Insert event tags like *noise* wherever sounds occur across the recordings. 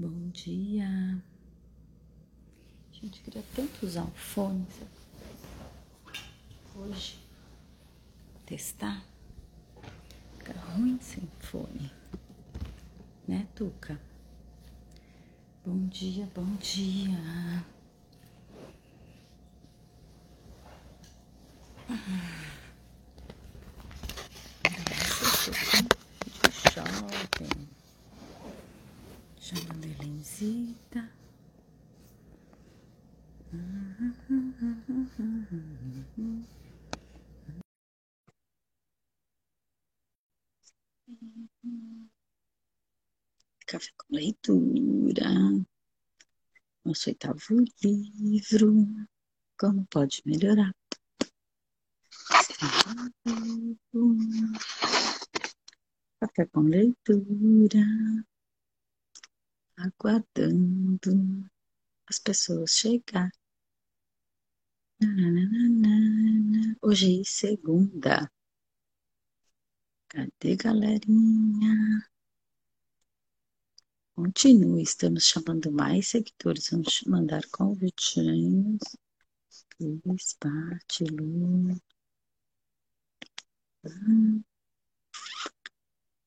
Bom dia. Gente, queria tanto usar o fone. Hoje, testar. Fica ruim sem fone. Né, Tuca? Bom dia, bom dia. shopping. Chamando Helenzita. Café com leitura. Nosso oitavo livro. Como pode melhorar? Café com leitura. Aguardando as pessoas chegar. Hoje é segunda. Cadê, galerinha? Continue, estamos chamando mais seguidores. Vamos mandar convitinhos. Cris, Pati.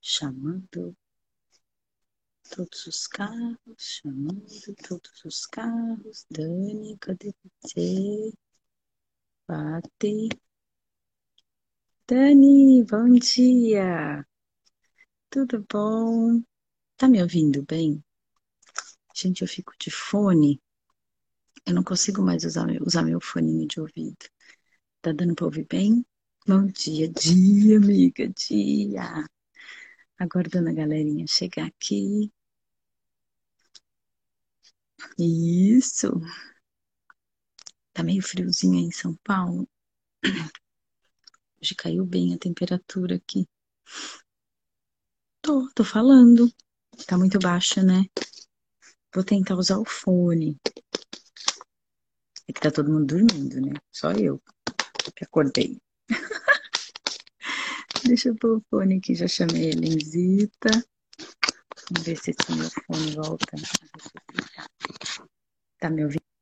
Chamando todos os carros, chamando todos os carros. Dani, cadê você? Pati. Dani, bom dia. Tudo bom? Tá me ouvindo bem? Gente, eu fico de fone. Eu não consigo mais usar usar meu foninho de ouvido. Tá dando pra ouvir bem? Bom dia, dia, amiga, dia. Aguardando a galerinha chegar aqui. Isso. Tá meio friozinho aí em São Paulo. Hoje caiu bem a temperatura aqui. Tô, tô falando. Tá muito baixa, né? Vou tentar usar o fone. É que tá todo mundo dormindo, né? Só eu que acordei. *laughs* Deixa eu pôr o fone aqui, já chamei a Elenzita. Vamos ver se esse meu fone volta Tá me ouvindo?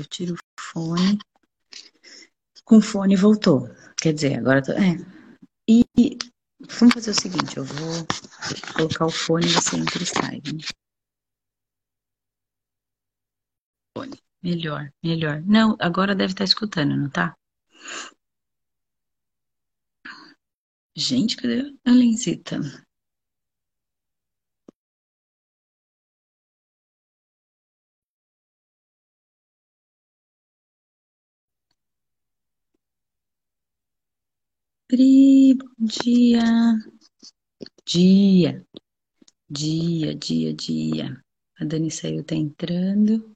Eu tiro o fone. Com fone voltou. Quer dizer, agora tô... É. E vamos fazer o seguinte, eu vou colocar o fone e você entra e sai. Né? Fone. Melhor, melhor. Não, agora deve estar escutando, não tá? Gente, cadê a Lenzita? Pri, bom dia. Dia. Dia, dia, dia. A Dani saiu, tá entrando.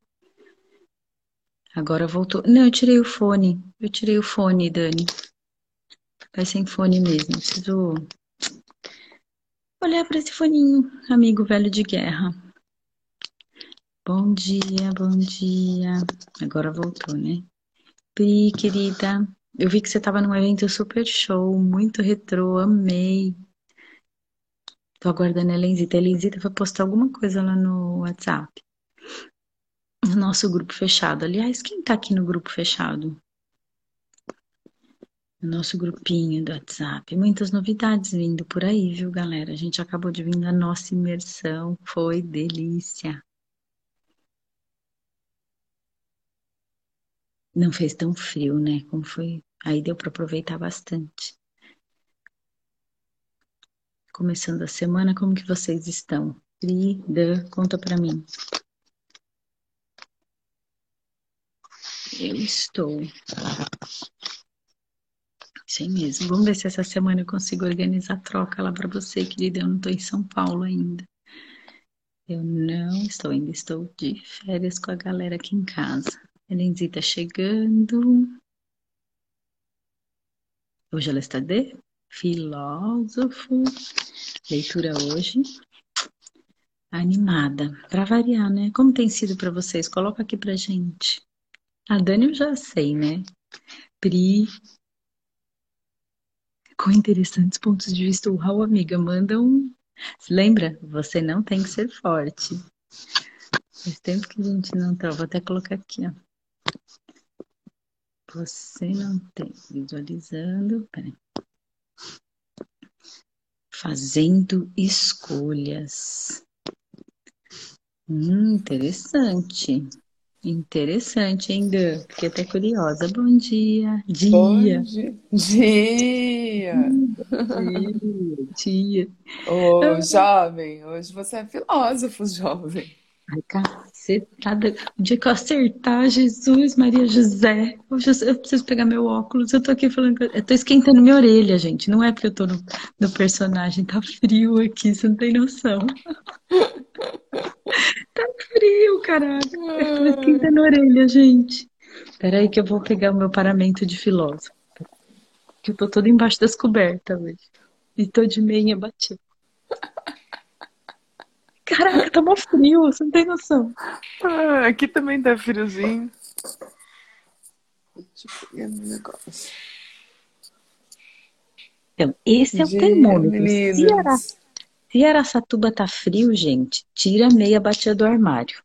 Agora voltou. Não, eu tirei o fone. Eu tirei o fone, Dani. Vai sem fone mesmo. Preciso olhar para esse foninho, amigo velho de guerra. Bom dia, bom dia. Agora voltou, né? Pri, querida. Eu vi que você estava num evento super show, muito retrô, amei. Tô aguardando a Lenzita. A Lenzita vai postar alguma coisa lá no WhatsApp. no nosso grupo fechado. Aliás, quem tá aqui no grupo fechado? No nosso grupinho do WhatsApp. Muitas novidades vindo por aí, viu, galera? A gente acabou de vir na nossa imersão. Foi delícia. Não fez tão frio, né? Como foi. Aí deu para aproveitar bastante. Começando a semana, como que vocês estão? Frida, conta para mim. Eu estou. Sem mesmo. Vamos ver se essa semana eu consigo organizar a troca lá para você, querida. Eu não estou em São Paulo ainda. Eu não estou ainda, estou de férias com a galera aqui em casa. Elenzi tá chegando. Hoje ela está de filósofo. Leitura hoje. Animada. Para variar, né? Como tem sido para vocês? Coloca aqui pra gente. A Dani eu já sei, né? Pri. Com interessantes pontos de vista. Uau, amiga, manda um. Lembra? Você não tem que ser forte. Faz tempo que a gente não tá. Vou até colocar aqui, ó. Você não tem. Visualizando. Peraí. Fazendo escolhas. Hum, interessante. Interessante, hein, Dan? Fiquei até curiosa. Bom dia. Dia. Bom dia. Dia. *laughs* Dia. Dia. Ô, jovem, hoje você é filósofo, jovem. Ai, cacetada. O dia que eu acertar, Jesus, Maria José. Eu, preciso pegar meu óculos. Eu tô aqui falando. Eu tô esquentando minha orelha, gente. Não é porque eu tô no, no personagem. Tá frio aqui, você não tem noção. *laughs* Tá frio, caralho. Eu tô esquentando a orelha, gente. Peraí que eu vou pegar o meu paramento de filósofo. Que eu tô toda embaixo das cobertas hoje. E tô de meia batida. Caraca, tá mó frio, você não tem noção. Ah, aqui também tá friozinho. Deixa eu pegar meu negócio. Então, esse é o termômetro. Se, Ara, se Araçatuba tá frio, gente, tira a meia batida do armário.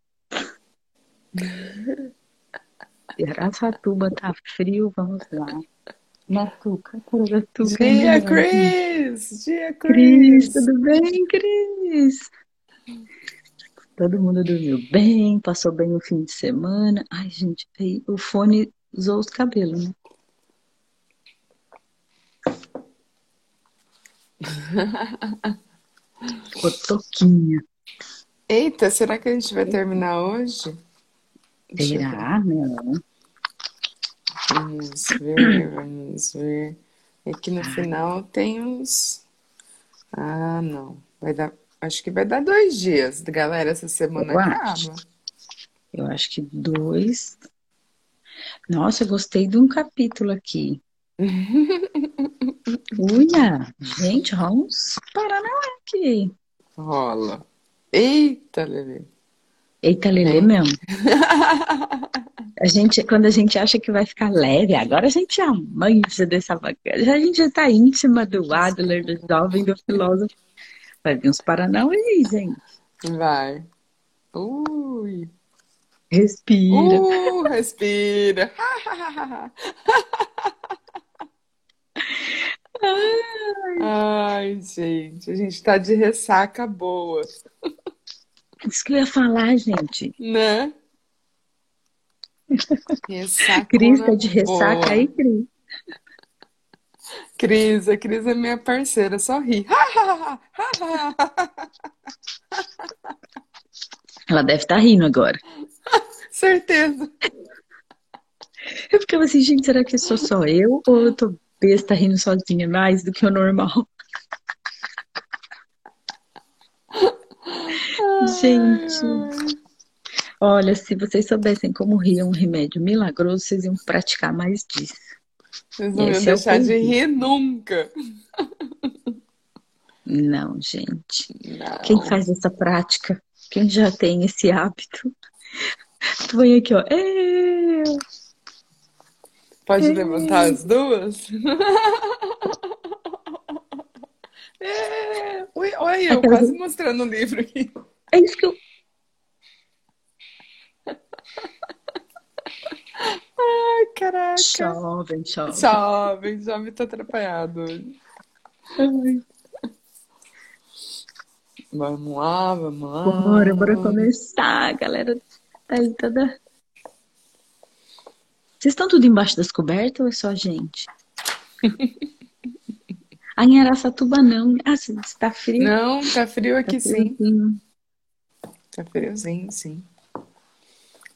Se Araçatuba tá frio, vamos lá. Natuca, cara da Tuca, é Dia. Chris! Dia, Cris, Chris! tudo bem, Cris? Todo mundo dormiu bem, passou bem o fim de semana. Ai, gente, aí o fone usou os cabelos, né? *laughs* Ficou toquinha. Eita, será que a gente vai terminar hoje? Será? Não. Vamos ver, vamos ver. É que no final tem uns. Ah, não. Vai dar. Acho que vai dar dois dias. Galera, essa semana Eu acho. Eu acho que dois. Nossa, eu gostei de um capítulo aqui. *laughs* Uia! Gente, vamos parar na hora aqui. Rola. Eita, Lelê. Eita, Lelê É. mesmo. *laughs* A gente, quando a gente acha que vai ficar leve, agora a gente já manja dessa bagagem. A gente já tá íntima do Adler, do jovem, do filósofo. Vai vir uns paranauê, gente. Vai. Ui. Respira. Uh, respira. *laughs* Ai, gente, a gente tá de ressaca boa, Isso que eu ia falar, gente. né? Ressacona Cris tá de ressaca boa. aí, Cris. Cris, a Cris é minha parceira, só ri. *laughs* Ela deve estar rindo agora. *laughs* Certeza. Eu ficava assim, gente, será que sou só eu ou eu tô besta rindo sozinha mais do que o normal? *laughs* Gente, olha, se vocês soubessem como rir é um remédio milagroso, vocês iam praticar mais disso. Vocês não iam é deixar de convite. rir nunca. Não, gente. Quem Não. faz essa prática? Quem já tem esse hábito? Põe aqui, ó. Eu. Pode levantar as duas? *laughs* É. Ui, olha eu quase *laughs* mostrando o livro aqui. É isso que eu. *laughs* Ai, caraca. Jovem, jovem. Jovem, jovem, tô atrapalhado. Ai, Vamos lá, vamos lá. Bora, bora começar, galera. Tá aí toda. Vocês estão tudo embaixo das cobertas ou é só a gente? Ah, em Araçatuba não. Ah, se tá frio. Não, tá frio Tá aqui sim. friozinho. Tá friozinho, sim.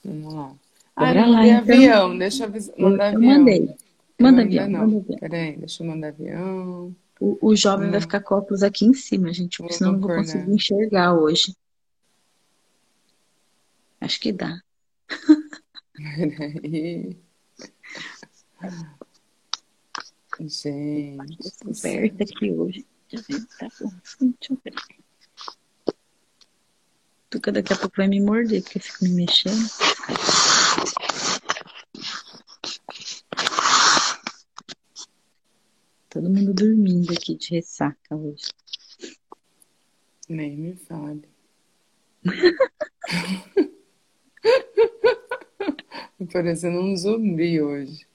Vamos lá. Ah, Bora não lá, então. avião. Deixa eu avis- Eu, mandar eu avião. mandei. Eu Manda ainda avião, manda avião. Peraí, deixa eu mandar avião. O, o jovem vai Hum, ficar com óculos aqui em cima, gente, porque senão eu não vou conseguir enxergar hoje. Acho que dá. Peraí. *laughs* Gente. Descoberta aqui hoje. Deixa eu ver, tá. Deixa eu ver. Tuca daqui a pouco vai me morder, porque eu fico me mexendo. Todo mundo dormindo aqui de ressaca hoje. Nem me fale. *laughs* Tô parecendo um zumbi hoje.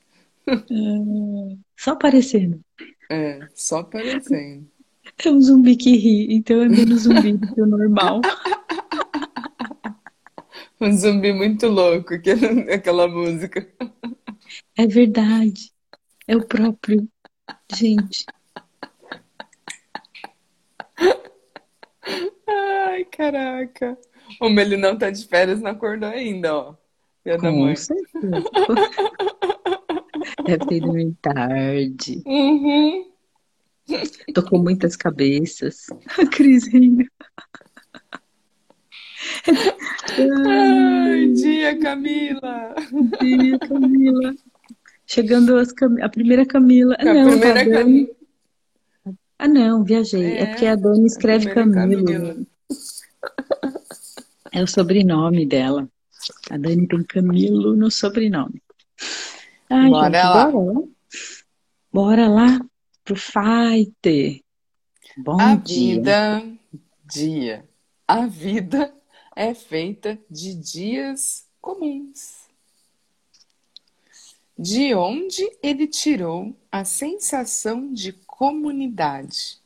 Ah, Só aparecendo. É, só aparecendo. É um zumbi que ri, então é menos zumbi do que o normal. *laughs* Um zumbi muito louco, aquele- *laughs* aquela música. É verdade. É o próprio. Gente, Ai, caraca. O Melinão tá de férias, não acordou ainda, ó. Filha da mãe. certeza. Deve ter tarde. Uhum. Tô com muitas cabeças. A Cris rindo. Ai, Ai, dia, Camila. dia, Camila. Chegando Cam... a primeira Camila. Ah, A não, a primeira Dani. Camila. Ah, não, viajei. É porque É, a Dani a escreve primeira Camilo. Camila. *laughs* É o sobrenome dela. A Dani tem Camilo no sobrenome. Ai, Bora gente, lá. bora lá. Bora lá pro fight. Bom A dia. vida, dia. A vida é feita de dias comuns. De onde ele tirou a sensação de comunidade?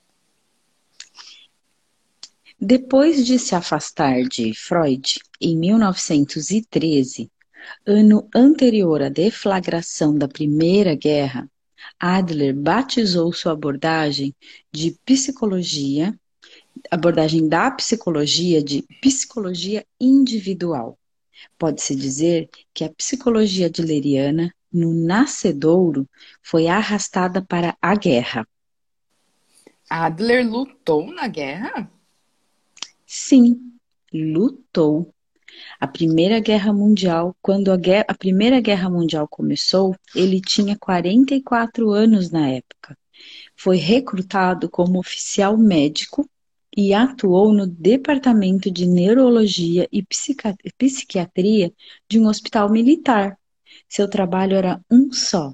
Depois de se afastar de Freud em 1913, ano anterior à deflagração da Primeira Guerra, Adler batizou sua abordagem de psicologia, abordagem da psicologia de psicologia individual. Pode-se dizer que a psicologia adleriana, no nascedouro, foi arrastada para a guerra. Adler lutou na guerra? Sim, lutou. A Primeira Guerra Mundial, quando a, guerra, a Primeira Guerra Mundial começou, ele tinha 44 anos na época. Foi recrutado como oficial médico e atuou no Departamento de Neurologia e Psiquiatria de um hospital militar. Seu trabalho era um só: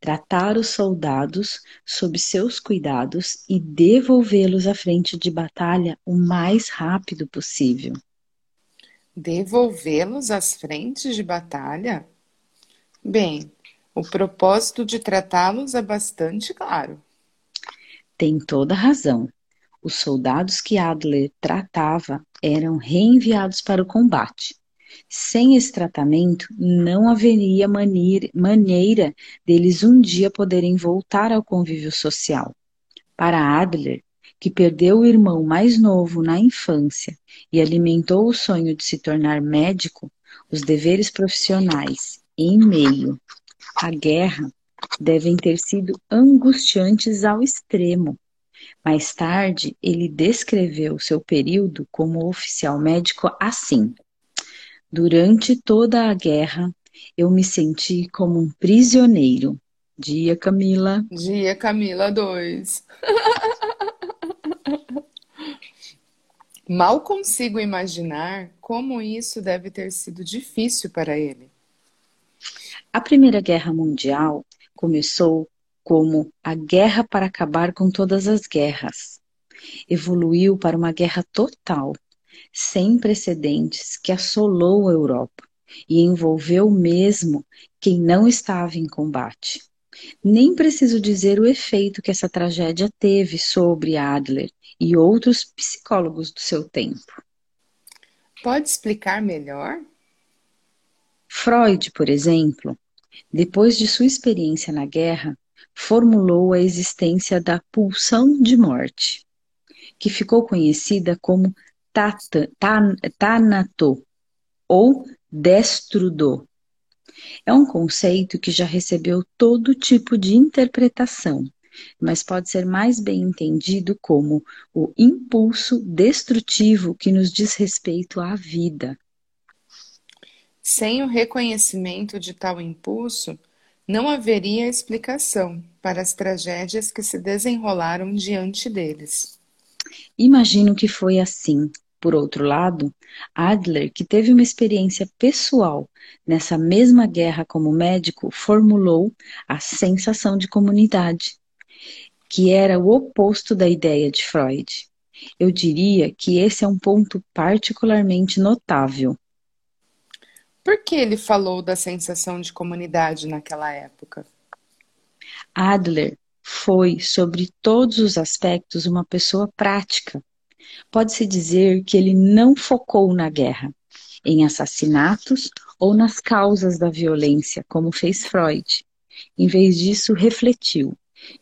tratar os soldados sob seus cuidados e devolvê-los à frente de batalha o mais rápido possível. Devolvê-los às frentes de batalha? Bem, o propósito de tratá-los é bastante claro. Tem toda razão. Os soldados que Adler tratava eram reenviados para o combate. Sem esse tratamento, não haveria maneira, deles um dia poderem voltar ao convívio social. Para Adler, que perdeu o irmão mais novo na infância e alimentou o sonho de se tornar médico, os deveres profissionais em meio à guerra devem ter sido angustiantes ao extremo. Mais tarde, ele descreveu seu período como oficial médico assim: Durante toda a guerra, eu me senti como um prisioneiro. Dia, Camila. Dia Camila 2. *laughs* Mal consigo imaginar como isso deve ter sido difícil para ele. A Primeira Guerra Mundial começou como a guerra para acabar com todas as guerras. Evoluiu para uma guerra total, sem precedentes, que assolou a Europa. e envolveu mesmo quem não estava em combate. Nem preciso dizer o efeito que essa tragédia teve sobre Adler e outros psicólogos do seu tempo. Pode explicar melhor? Freud, por exemplo, depois de sua experiência na guerra, formulou a existência da pulsão de morte, que ficou conhecida como tata, tanato ou destrudo. É um conceito que já recebeu todo tipo de interpretação, mas pode ser mais bem entendido como o impulso destrutivo que nos diz respeito à vida. Sem o reconhecimento de tal impulso, não haveria explicação para as tragédias que se desenrolaram diante deles. Imagino que foi assim. Por outro lado, Adler, que teve uma experiência pessoal nessa mesma guerra como médico, formulou a sensação de comunidade, que era o oposto da ideia de Freud. Eu diria que esse é um ponto particularmente notável. Por que ele falou da sensação de comunidade naquela época? Adler foi, sobre todos os aspectos, uma pessoa prática. Pode-se dizer que ele não focou na guerra, em assassinatos ou nas causas da violência, como fez Freud. Em vez disso, refletiu: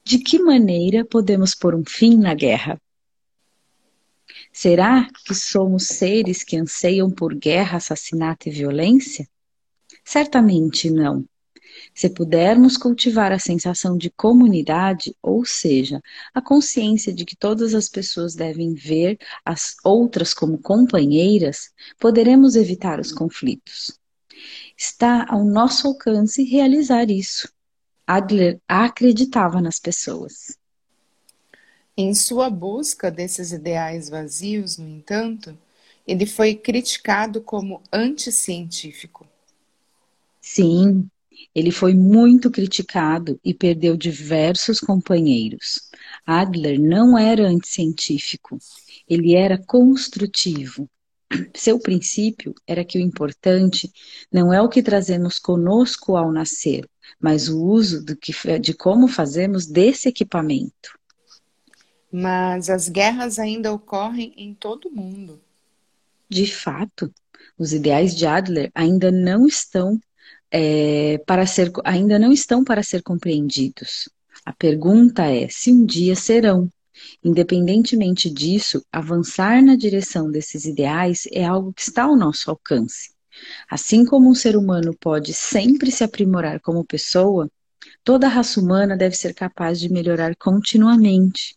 de que maneira podemos pôr um fim na guerra? Será que somos seres que anseiam por guerra, assassinato e violência? Certamente não. Se pudermos cultivar a sensação de comunidade, ou seja, a consciência de que todas as pessoas devem ver as outras como companheiras, poderemos evitar os conflitos. Está ao nosso alcance realizar isso. Adler acreditava nas pessoas. Em sua busca desses ideais vazios, no entanto, ele foi criticado como anticientífico. Sim, ele foi muito criticado e perdeu diversos companheiros. Adler não era anticientífico, ele era construtivo. Seu princípio era que o importante não é o que trazemos conosco ao nascer, mas o uso que, de como fazemos desse equipamento. Mas as guerras ainda ocorrem em todo o mundo. De fato, os ideais de Adler ainda não estão é, para ser, ainda não estão para ser compreendidos. A pergunta é se um dia serão. Independentemente disso, avançar na direção desses ideais é algo que está ao nosso alcance. Assim como um ser humano pode sempre se aprimorar como pessoa, toda a raça humana deve ser capaz de melhorar continuamente.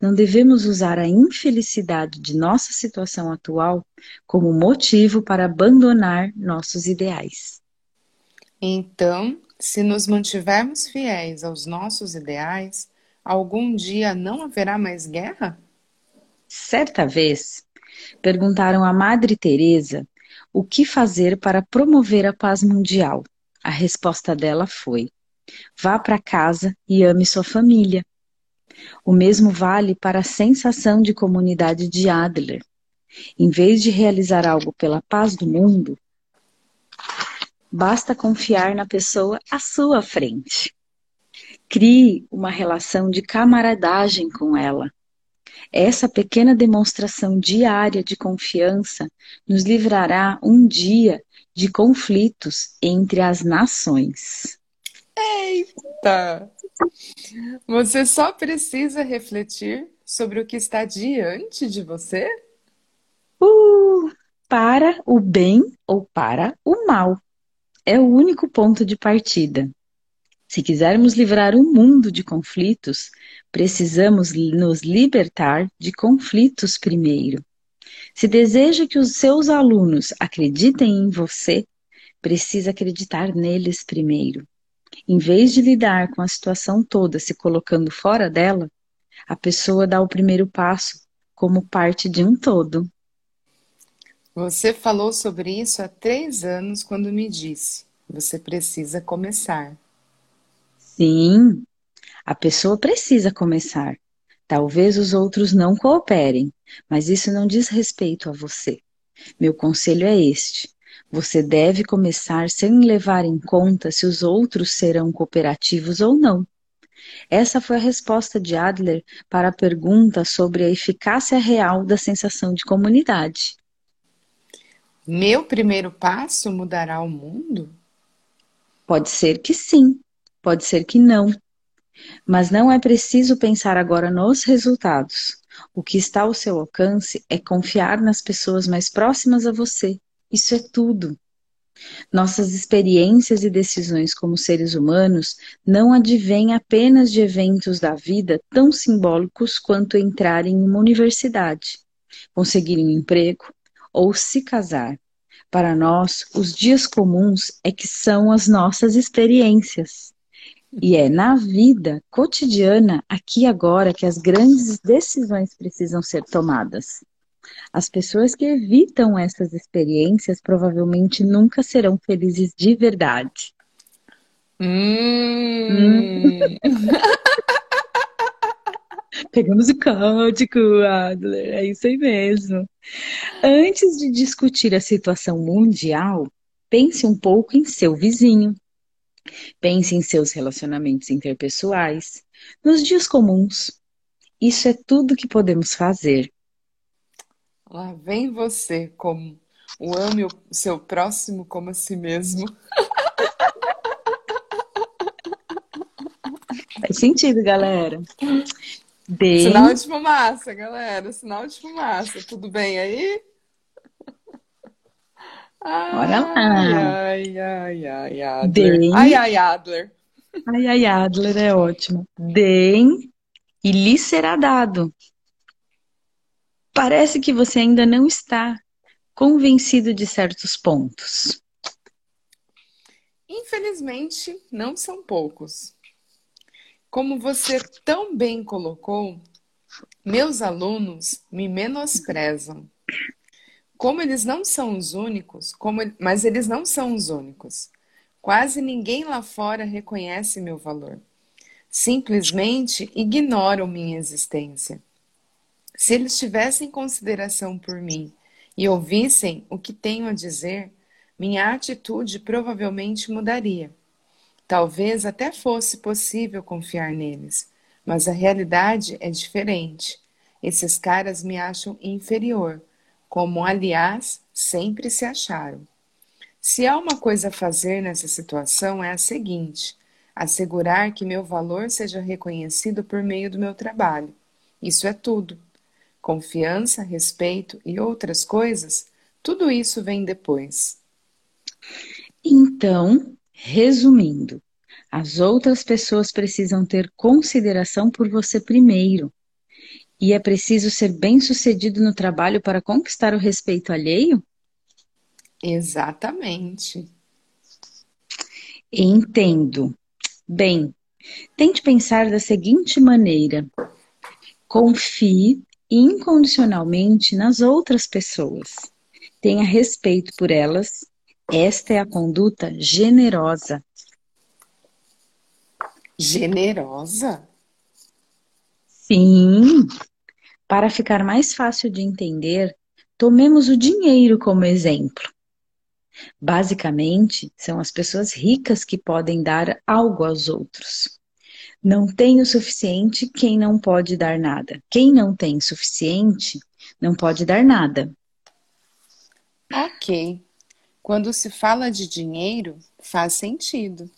Não devemos usar a infelicidade de nossa situação atual como motivo para abandonar nossos ideais. Então, se nos mantivermos fiéis aos nossos ideais, algum dia não haverá mais guerra? Certa vez, perguntaram a Madre Teresa o que fazer para promover a paz mundial. A resposta dela foi: vá para casa e ame sua família. O mesmo vale para a sensação de comunidade de Adler. Em vez de realizar algo pela paz do mundo, basta confiar na pessoa à sua frente. Crie uma relação de camaradagem com ela. Essa pequena demonstração diária de confiança nos livrará um dia de conflitos entre as nações. Eita! Você só precisa refletir sobre o que está diante de você? Uh, para o bem ou para o mal. É o único ponto de partida. Se quisermos livrar o mundo de conflitos, precisamos nos libertar de conflitos primeiro. Se deseja que os seus alunos acreditem em você, precisa acreditar neles primeiro. Em vez de lidar com a situação toda se colocando fora dela, a pessoa dá o primeiro passo como parte de um todo. Você falou sobre isso há três anos quando me disse: você precisa começar. Sim, a pessoa precisa começar. Talvez os outros não cooperem, mas isso não diz respeito a você. Meu conselho é este: Você deve começar sem levar em conta se os outros serão cooperativos ou não. Essa foi a resposta de Adler para a pergunta sobre a eficácia real da sensação de comunidade. Meu primeiro passo mudará o mundo? Pode ser que sim, pode ser que não. Mas não é preciso pensar agora nos resultados. O que está ao seu alcance é confiar nas pessoas mais próximas a você. Isso é tudo. Nossas experiências e decisões como seres humanos não advêm apenas de eventos da vida tão simbólicos quanto entrar em uma universidade, conseguir um emprego ou se casar. Para nós, os dias comuns é que são as nossas experiências. E é na vida cotidiana, aqui e agora, que as grandes decisões precisam ser tomadas. As pessoas que evitam essas experiências provavelmente nunca serão felizes de verdade. Hum. hum. *laughs* Pegamos o código, Adler, é isso aí mesmo. Antes de discutir a situação mundial, pense um pouco em seu vizinho. Pense em seus relacionamentos interpessoais, nos dias comuns. Isso é tudo que podemos fazer. Lá vem você, como o ame o seu próximo como a si mesmo. *laughs* Faz sentido, galera. Bem... Sinal de fumaça, galera. Sinal de fumaça. Tudo bem aí? Bora lá. Ai, ai, ai, Adler. Bem... Ai, ai, Adler. Ai, ai, Adler é ótimo. Deem e lhe será dado. Parece que você ainda não está convencido de certos pontos. Infelizmente, não são poucos. Como você tão bem colocou, meus alunos me menosprezam. Como eles não são os únicos, como, mas eles não são os únicos. Quase ninguém lá fora reconhece meu valor. Simplesmente ignoram minha existência. Se eles tivessem consideração por mim e ouvissem o que tenho a dizer, minha atitude provavelmente mudaria. Talvez até fosse possível confiar neles, mas a realidade é diferente. Esses caras me acham inferior, como, aliás, sempre se acharam. Se há uma coisa a fazer nessa situação é a seguinte: assegurar que meu valor seja reconhecido por meio do meu trabalho. Isso é tudo. Confiança, respeito e outras coisas, tudo isso vem depois. Então, Resumindo, as outras pessoas precisam ter consideração por você primeiro. E é preciso ser bem-sucedido no trabalho para conquistar o respeito alheio? Exatamente. Entendo. Bem, tente pensar da seguinte maneira: confie incondicionalmente nas outras pessoas. Tenha respeito por elas esta é a conduta generosa. Generosa? Sim. Para ficar mais fácil de entender, tomemos o dinheiro como exemplo. Basicamente, são as pessoas ricas que podem dar algo aos outros. Não tem o suficiente quem não pode dar nada. Quem não tem suficiente não pode dar nada. Ok. Quando se fala de dinheiro, faz sentido.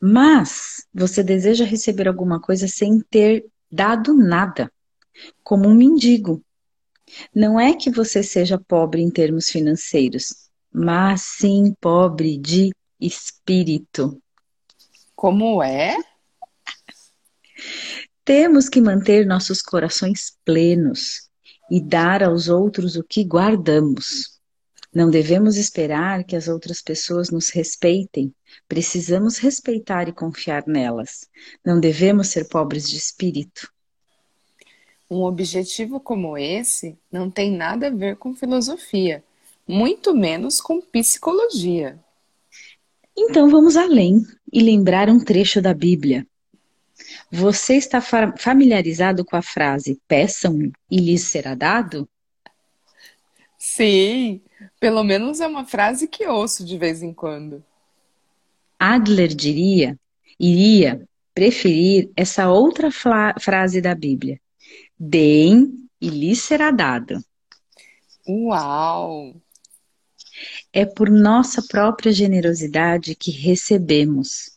Mas você deseja receber alguma coisa sem ter dado nada, como um mendigo. Não é que você seja pobre em termos financeiros, mas sim pobre de espírito. Como é? Temos que manter nossos corações plenos e dar aos outros o que guardamos. Não devemos esperar que as outras pessoas nos respeitem. Precisamos respeitar e confiar nelas. Não devemos ser pobres de espírito. Um objetivo como esse não tem nada a ver com filosofia, muito menos com psicologia. Então vamos além e lembrar um trecho da Bíblia. Você está familiarizado com a frase peçam e lhes será dado? Sim, Pelo menos é uma frase que ouço de vez em quando. Adler diria, iria preferir essa outra frase da Bíblia: Deem e lhes será dado. Uau! É por nossa própria generosidade que recebemos,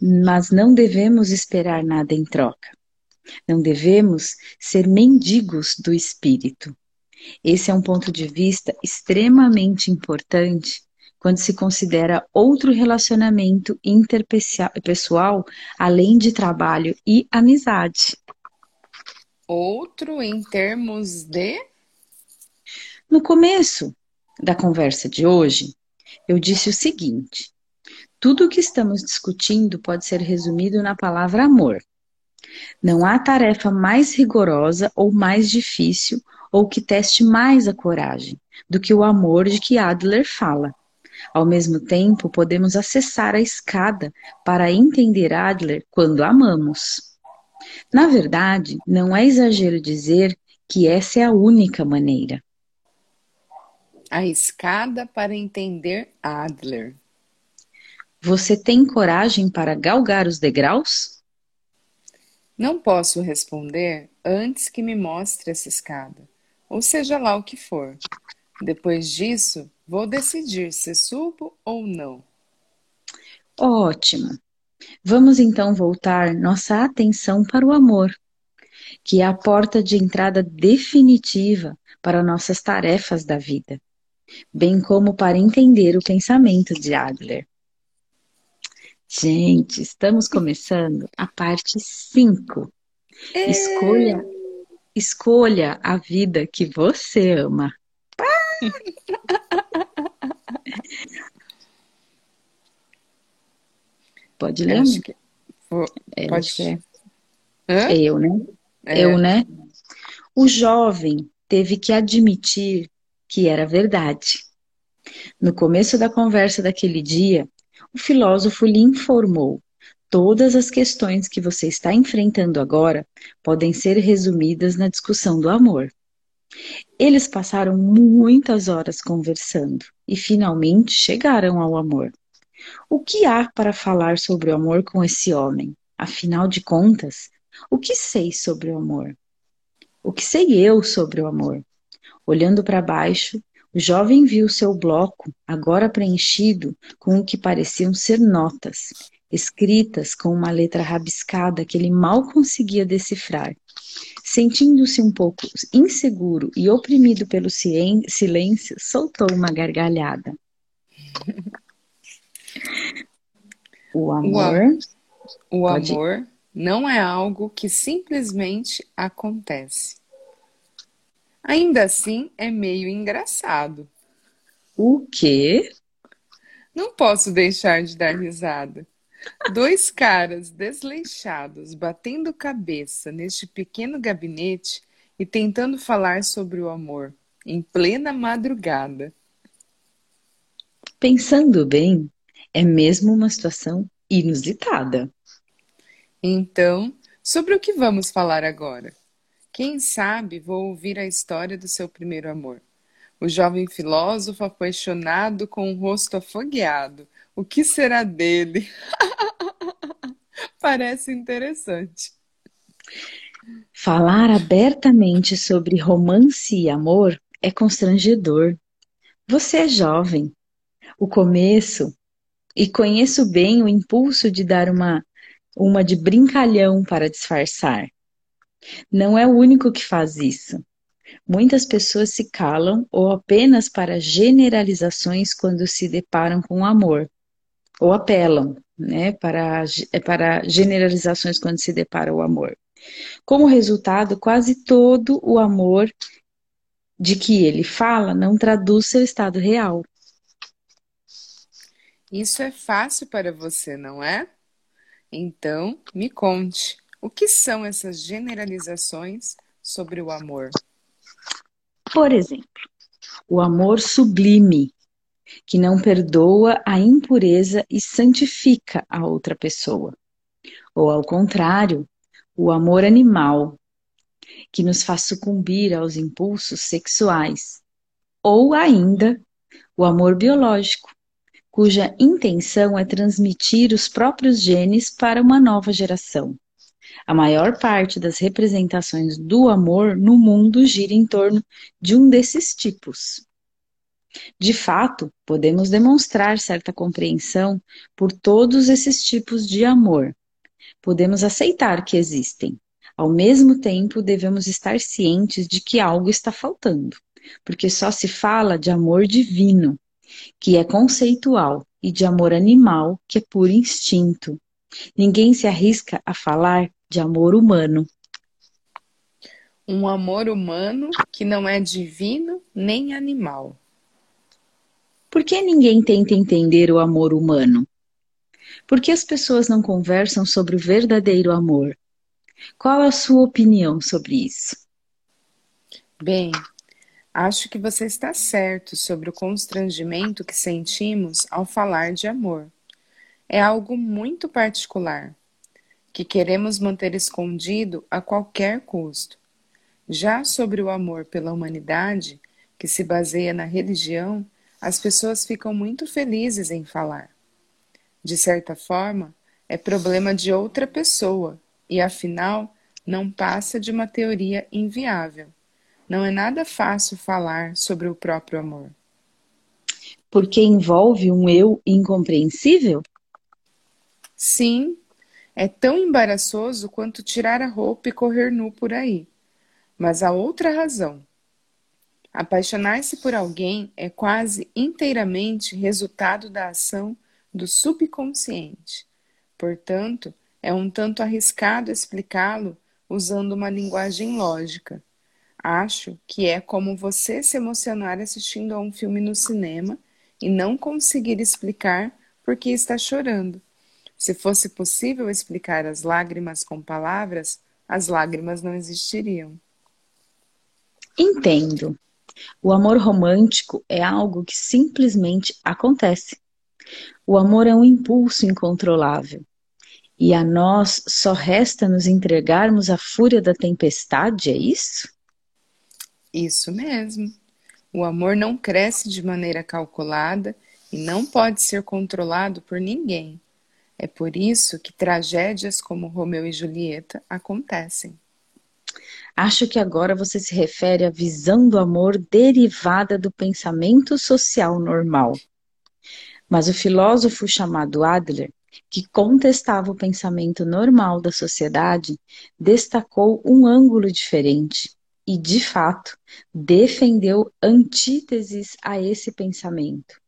mas não devemos esperar nada em troca. Não devemos ser mendigos do espírito. Esse é um ponto de vista extremamente importante quando se considera outro relacionamento interpessoal além de trabalho e amizade. Outro em termos de? No começo da conversa de hoje, eu disse o seguinte: tudo o que estamos discutindo pode ser resumido na palavra amor. Não há tarefa mais rigorosa ou mais difícil ou que teste mais a coragem do que o amor de que Adler fala. Ao mesmo tempo, podemos acessar a escada para entender Adler quando amamos. Na verdade, não é exagero dizer que essa é a única maneira. A escada para entender Adler. Você tem coragem para galgar os degraus? Não posso responder antes que me mostre essa escada, ou seja lá o que for. Depois disso, vou decidir se subo ou não. Ótimo. Vamos então voltar nossa atenção para o amor, que é a porta de entrada definitiva para nossas tarefas da vida, bem como para entender o pensamento de Adler. Gente, estamos começando a parte 5. Escolha, escolha a vida que você ama. *laughs* Pode ler? Que... É, Pode ser. É eu, né? É. Eu, né? O jovem teve que admitir que era verdade. No começo da conversa daquele dia, o filósofo lhe informou: todas as questões que você está enfrentando agora podem ser resumidas na discussão do amor. Eles passaram muitas horas conversando e finalmente chegaram ao amor. O que há para falar sobre o amor com esse homem? Afinal de contas, o que sei sobre o amor? O que sei eu sobre o amor? Olhando para baixo, o jovem viu seu bloco, agora preenchido com o que pareciam ser notas, escritas com uma letra rabiscada que ele mal conseguia decifrar. Sentindo-se um pouco inseguro e oprimido pelo silêncio, soltou uma gargalhada. O amor. O, amor não é algo que simplesmente acontece. Ainda assim, é meio engraçado. O quê? Não posso deixar de dar risada. Dois caras desleixados batendo cabeça neste pequeno gabinete e tentando falar sobre o amor em plena madrugada. Pensando bem, é mesmo uma situação inusitada. Então, sobre o que vamos falar agora? Quem sabe vou ouvir a história do seu primeiro amor. O jovem filósofo apaixonado com o rosto afogueado. O que será dele? *laughs* Parece interessante. Falar abertamente sobre romance e amor é constrangedor. Você é jovem. O começo e conheço bem o impulso de dar uma, uma de brincalhão para disfarçar. Não é o único que faz isso. Muitas pessoas se calam ou apenas para generalizações quando se deparam com o amor, ou apelam né, para, para generalizações quando se depara o amor. Como resultado, quase todo o amor de que ele fala não traduz seu estado real. Isso é fácil para você, não é? Então, me conte, o que são essas generalizações sobre o amor? Por exemplo, o amor sublime, que não perdoa a impureza e santifica a outra pessoa. Ou, ao contrário, o amor animal, que nos faz sucumbir aos impulsos sexuais. Ou ainda o amor biológico, cuja intenção é transmitir os próprios genes para uma nova geração. A maior parte das representações do amor no mundo gira em torno de um desses tipos. De fato, podemos demonstrar certa compreensão por todos esses tipos de amor. Podemos aceitar que existem. Ao mesmo tempo, devemos estar cientes de que algo está faltando, porque só se fala de amor divino, que é conceitual, e de amor animal, que é por instinto. Ninguém se arrisca a falar de amor humano. Um amor humano que não é divino nem animal. Por que ninguém tenta entender o amor humano? Por que as pessoas não conversam sobre o verdadeiro amor? Qual a sua opinião sobre isso? Bem, acho que você está certo sobre o constrangimento que sentimos ao falar de amor. É algo muito particular, que queremos manter escondido a qualquer custo. Já sobre o amor pela humanidade, que se baseia na religião, as pessoas ficam muito felizes em falar. De certa forma, é problema de outra pessoa e, afinal, não passa de uma teoria inviável. Não é nada fácil falar sobre o próprio amor. Porque envolve um eu incompreensível? Sim, é tão embaraçoso quanto tirar a roupa e correr nu por aí. Mas há outra razão. Apaixonar-se por alguém é quase inteiramente resultado da ação do subconsciente. Portanto, é um tanto arriscado explicá-lo usando uma linguagem lógica. Acho que é como você se emocionar assistindo a um filme no cinema e não conseguir explicar por que está chorando. Se fosse possível explicar as lágrimas com palavras, as lágrimas não existiriam. Entendo. O amor romântico é algo que simplesmente acontece. O amor é um impulso incontrolável. E a nós só resta nos entregarmos à fúria da tempestade, é isso? Isso mesmo. O amor não cresce de maneira calculada e não pode ser controlado por ninguém. É por isso que tragédias como Romeu e Julieta acontecem. Acho que agora você se refere à visão do amor derivada do pensamento social normal. Mas o filósofo chamado Adler, que contestava o pensamento normal da sociedade, destacou um ângulo diferente e, de fato, defendeu antíteses a esse pensamento.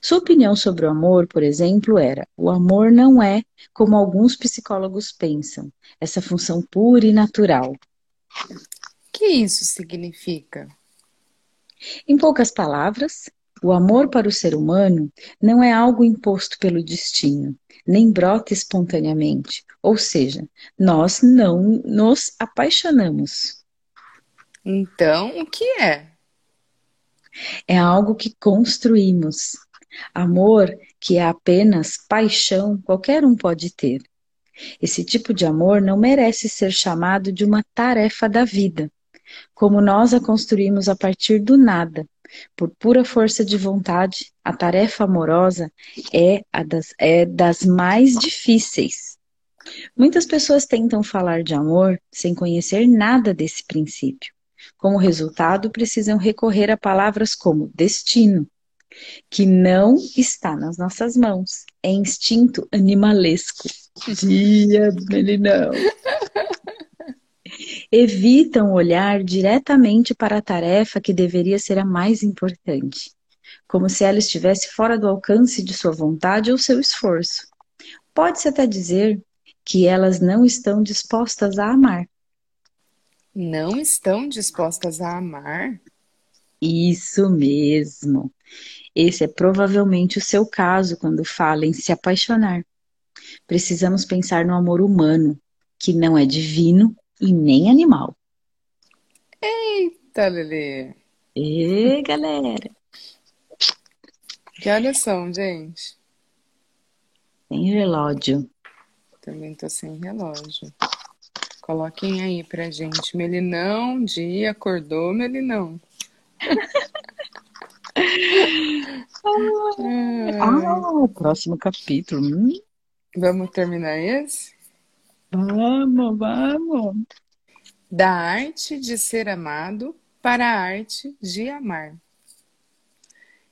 Sua opinião sobre o amor, por exemplo, era: o amor não é, como alguns psicólogos pensam, essa função pura e natural, que isso significa? Em poucas palavras, o amor para o ser humano não é algo imposto pelo destino, nem brota espontaneamente. Ou seja, nós não nos apaixonamos. Então, o que é? É algo que construímos. Amor que é apenas paixão, qualquer um pode ter. Esse tipo de amor não merece ser chamado de uma tarefa da vida, como nós a construímos a partir do nada. Por pura força de vontade, a tarefa amorosa é, das, é das mais difíceis. Muitas pessoas tentam falar de amor sem conhecer nada desse princípio. Como resultado, precisam recorrer a palavras como destino, que não está nas nossas mãos, é instinto animalesco. Dia, meninão. *laughs* Evitam olhar diretamente para a tarefa que deveria ser a mais importante, como se ela estivesse fora do alcance de sua vontade ou seu esforço. Pode-se até dizer que elas não estão dispostas a amar. Não estão dispostas a amar? Isso mesmo. Esse é provavelmente o seu caso quando fala em se apaixonar. Precisamos pensar no amor humano, que não é divino e nem animal. Eita, Lelê! E galera! Que horas são, gente? Sem relógio. Também tô sem relógio. Coloquem aí pra gente. Melinão, dia, acordou, Melinão. *laughs* Ah, próximo capítulo. Hum, Vamos terminar esse? vamos, vamos. Da arte de ser amado para a arte de amar.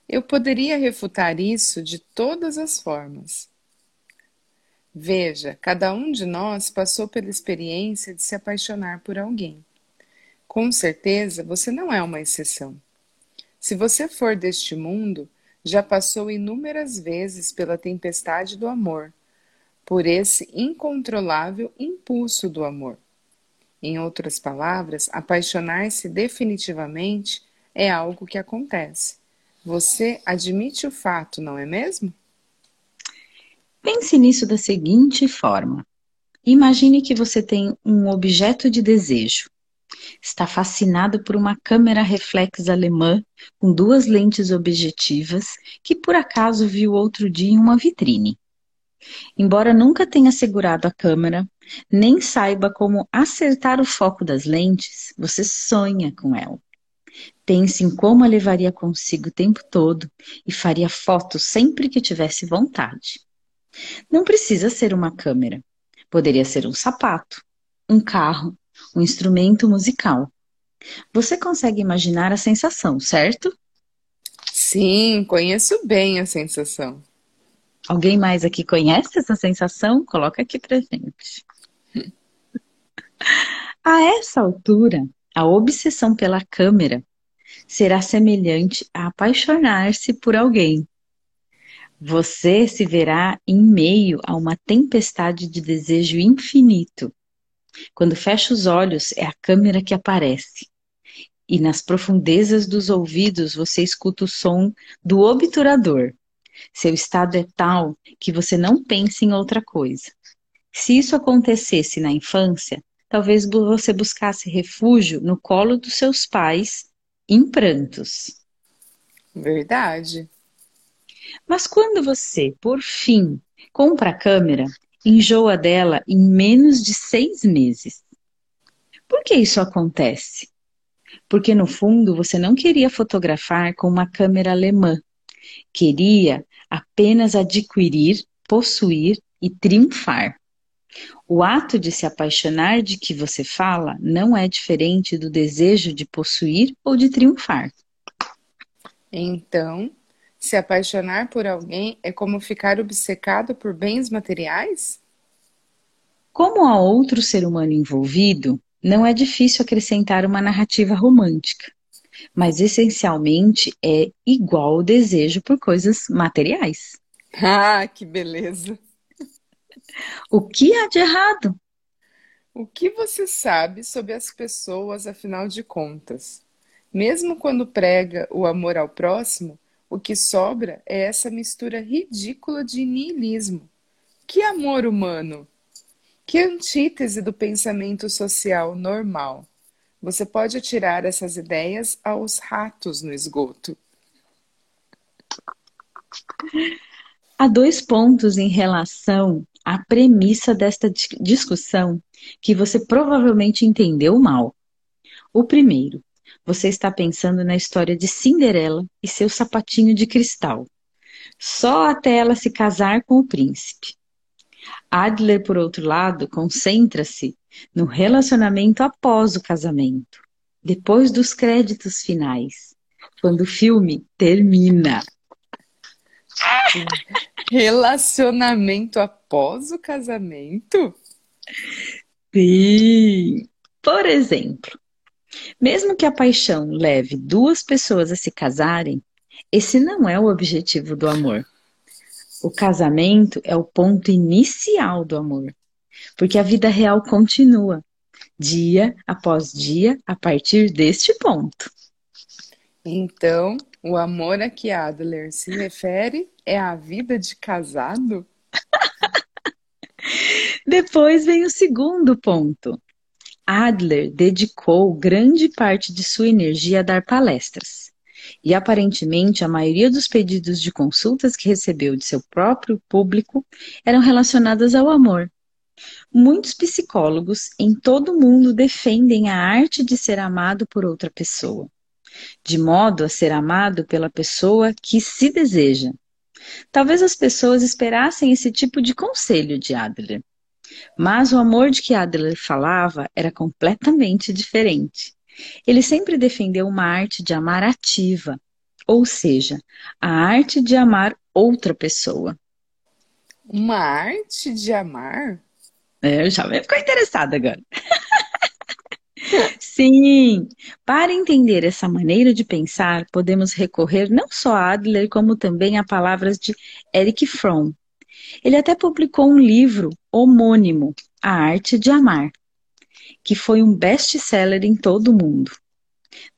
Eu poderia refutar isso de todas as formas. Veja, cada um de nós passou pela experiência de se apaixonar por alguém. Com certeza, você não é uma exceção. Se você for deste mundo, já passou inúmeras vezes pela tempestade do amor, por esse incontrolável impulso do amor. Em outras palavras, apaixonar-se definitivamente é algo que acontece. Você admite o fato, não é mesmo? Pense nisso da seguinte forma: imagine que você tem um objeto de desejo. Está fascinado por uma câmera reflex alemã com duas lentes objetivas que por acaso viu outro dia em uma vitrine. Embora nunca tenha segurado a câmera, nem saiba como acertar o foco das lentes, você sonha com ela. Pense em como a levaria consigo o tempo todo e faria fotos sempre que tivesse vontade. Não precisa ser uma câmera. Poderia ser um sapato, um carro, um instrumento musical. Você consegue imaginar a sensação, certo? Sim, conheço bem a sensação. Alguém mais aqui conhece essa sensação? Coloca aqui pra gente. A essa altura, a obsessão pela câmera será semelhante a apaixonar-se por alguém. Você se verá em meio a uma tempestade de desejo infinito. Quando fecha os olhos, é a câmera que aparece. E nas profundezas dos ouvidos você escuta o som do obturador. Seu estado é tal que você não pensa em outra coisa. Se isso acontecesse na infância, talvez você buscasse refúgio no colo dos seus pais em prantos. Verdade. Mas quando você, por fim, compra a câmera, enjoa dela em menos de seis meses. Por que isso acontece? Porque no fundo você não queria fotografar com uma câmera alemã. Queria apenas adquirir, possuir e triunfar. O ato de se apaixonar de que você fala não é diferente do desejo de possuir ou de triunfar. Então, se apaixonar por alguém é como ficar obcecado por bens materiais? Como há outro ser humano envolvido, não é difícil acrescentar uma narrativa romântica, mas essencialmente é igual o desejo por coisas materiais. Ah, que beleza! O que há de errado? O que você sabe sobre as pessoas, afinal de contas? Mesmo quando prega o amor ao próximo, o que sobra é essa mistura ridícula de niilismo. Que amor humano! Que antítese do pensamento social normal! Você pode atirar essas ideias aos ratos no esgoto. Há dois pontos em relação à premissa desta discussão que você provavelmente entendeu mal. O primeiro, você está pensando na história de Cinderela e seu sapatinho de cristal. Só até ela se casar com o príncipe. Adler, por outro lado, concentra-se no relacionamento após o casamento, depois dos créditos finais, quando o filme termina. Relacionamento após o casamento? Sim. Por exemplo, mesmo que a paixão leve duas pessoas a se casarem, esse não é o objetivo do amor. O casamento é o ponto inicial do amor, porque a vida real continua, dia após dia, a partir deste ponto. Então, o amor a que Adler se refere é a vida de casado? *laughs* Depois vem o segundo ponto. Adler dedicou grande parte de sua energia a dar palestras. E aparentemente a maioria dos pedidos de consultas que recebeu de seu próprio público eram relacionadas ao amor. Muitos psicólogos em todo o mundo defendem a arte de ser amado por outra pessoa. de modo a ser amado pela pessoa que se deseja. Talvez as pessoas esperassem esse tipo de conselho de Adler. Mas o amor de que Adler falava era completamente diferente. Ele sempre defendeu uma arte de amar ativa, ou seja, a arte de amar outra pessoa. Uma arte de amar? É, eu já ficou interessada agora. *laughs* Sim, para entender essa maneira de pensar, podemos recorrer não só a Adler, como também a palavras de Eric Fromm. Ele até publicou um livro homônimo, A Arte de Amar, que foi um best-seller em todo o mundo.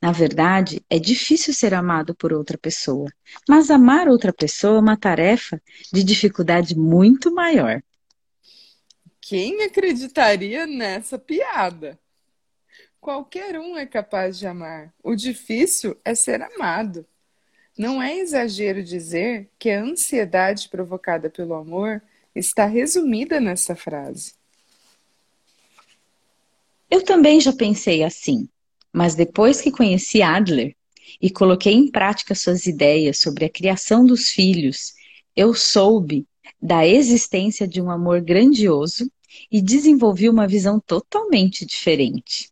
Na verdade, é difícil ser amado por outra pessoa, mas amar outra pessoa é uma tarefa de dificuldade muito maior. Quem acreditaria nessa piada? Qualquer um é capaz de amar. O difícil é ser amado. Não é exagero dizer que a ansiedade provocada pelo amor está resumida nessa frase. Eu também já pensei assim, mas depois que conheci Adler e coloquei em prática suas ideias sobre a criação dos filhos, eu soube da existência de um amor grandioso e desenvolvi uma visão totalmente diferente.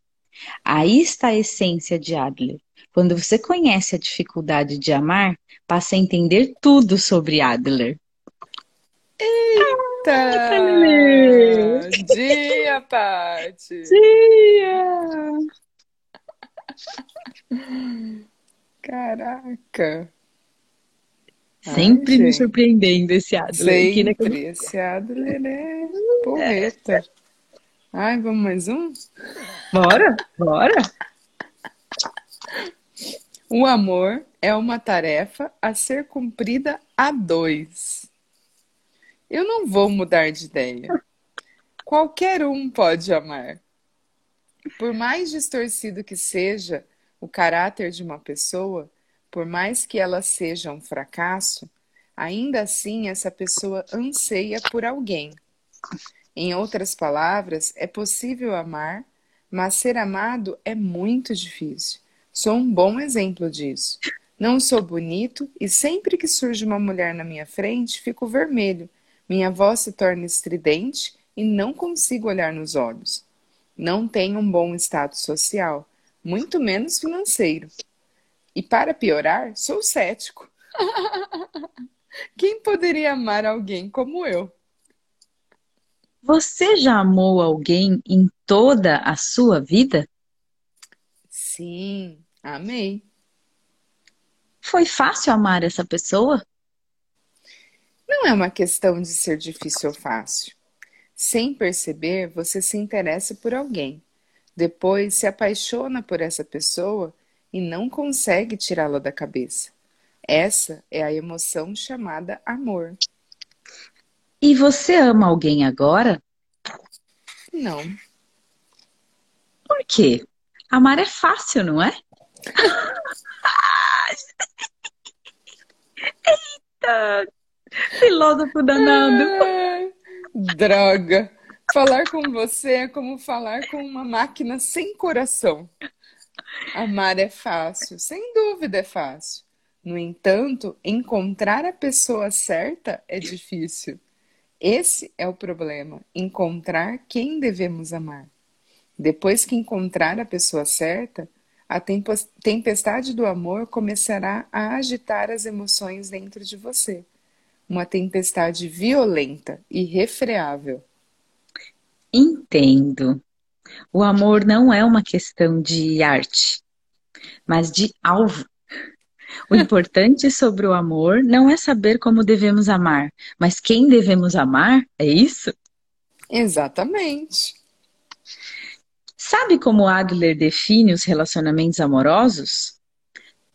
Aí está a essência de Adler. Quando você conhece a dificuldade de amar, passa a entender tudo sobre Adler. Eita! Dia, Paty! Dia! Caraca! Sempre Ai, me surpreendendo esse Adler. Sempre. Esse Adler é porreta. Ai, vamos mais um? Bora, bora. O amor é uma tarefa a ser cumprida a dois. Eu não vou mudar de ideia. Qualquer um pode amar. Por mais distorcido que seja o caráter de uma pessoa, por mais que ela seja um fracasso, ainda assim essa pessoa anseia por alguém. Em outras palavras, é possível amar, mas ser amado é muito difícil. Sou um bom exemplo disso. Não sou bonito e sempre que surge uma mulher na minha frente, fico vermelho. Minha voz se torna estridente e não consigo olhar nos olhos. Não tenho um bom status social, muito menos financeiro. E para piorar, sou cético. *laughs* Quem poderia amar alguém como eu? Você já amou alguém em toda a sua vida? Sim, amei. Foi fácil amar essa pessoa? Não é uma questão de ser difícil ou fácil. Sem perceber, você se interessa por alguém. Depois se apaixona por essa pessoa e não consegue tirá-la da cabeça. Essa é a emoção chamada amor. E você ama alguém agora? Não. Por quê? Amar é fácil, não é? *laughs* Eita! Filósofo danado. droga! Falar com você é como falar com uma máquina sem coração. Amar é fácil, sem dúvida é fácil. No entanto, encontrar a pessoa certa é difícil. Esse é o problema, encontrar quem devemos amar. Depois que encontrar a pessoa certa, a tempestade do amor começará a agitar as emoções dentro de você. Uma tempestade violenta, irrefreável. Entendo. O amor não é uma questão de arte, mas de alvo. O importante sobre o amor não é saber como devemos amar, mas quem devemos amar, é isso? Exatamente. Sabe como Adler define os relacionamentos amorosos?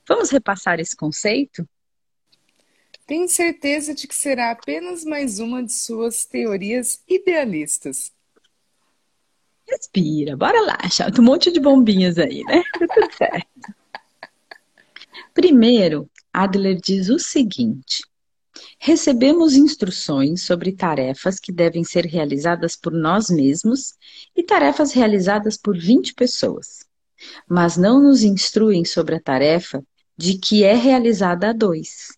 Vamos repassar esse conceito? Tenho certeza de que será apenas mais uma de suas teorias idealistas. Respira, bora lá, chata. Um monte de bombinhas aí, né? Tá tudo certo. *laughs* Primeiro, Adler diz o seguinte: recebemos instruções sobre tarefas que devem ser realizadas por nós mesmos e tarefas realizadas por 20 pessoas. mas não nos instruem sobre a tarefa de que é realizada a dois.